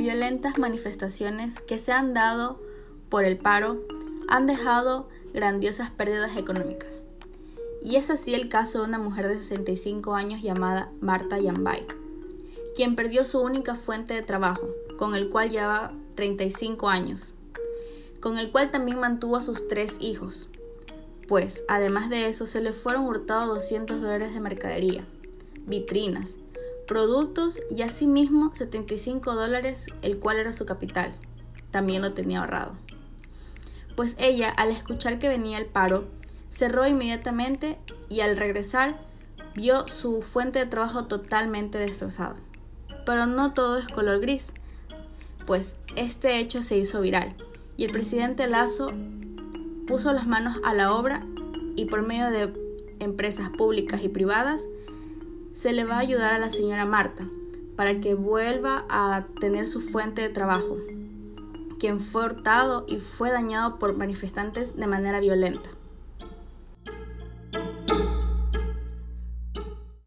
violentas manifestaciones que se han dado por el paro han dejado grandiosas pérdidas económicas. Y es así el caso de una mujer de 65 años llamada Marta Yambay, quien perdió su única fuente de trabajo, con el cual llevaba 35 años, con el cual también mantuvo a sus tres hijos, pues además de eso se le fueron hurtados 200 dólares de mercadería, vitrinas, productos y asimismo 75 dólares, el cual era su capital. También lo tenía ahorrado. Pues ella, al escuchar que venía el paro, cerró inmediatamente y al regresar vio su fuente de trabajo totalmente destrozada. Pero no todo es color gris, pues este hecho se hizo viral y el presidente Lazo puso las manos a la obra y por medio de empresas públicas y privadas se le va a ayudar a la señora Marta para que vuelva a tener su fuente de trabajo, quien fue hurtado y fue dañado por manifestantes de manera violenta.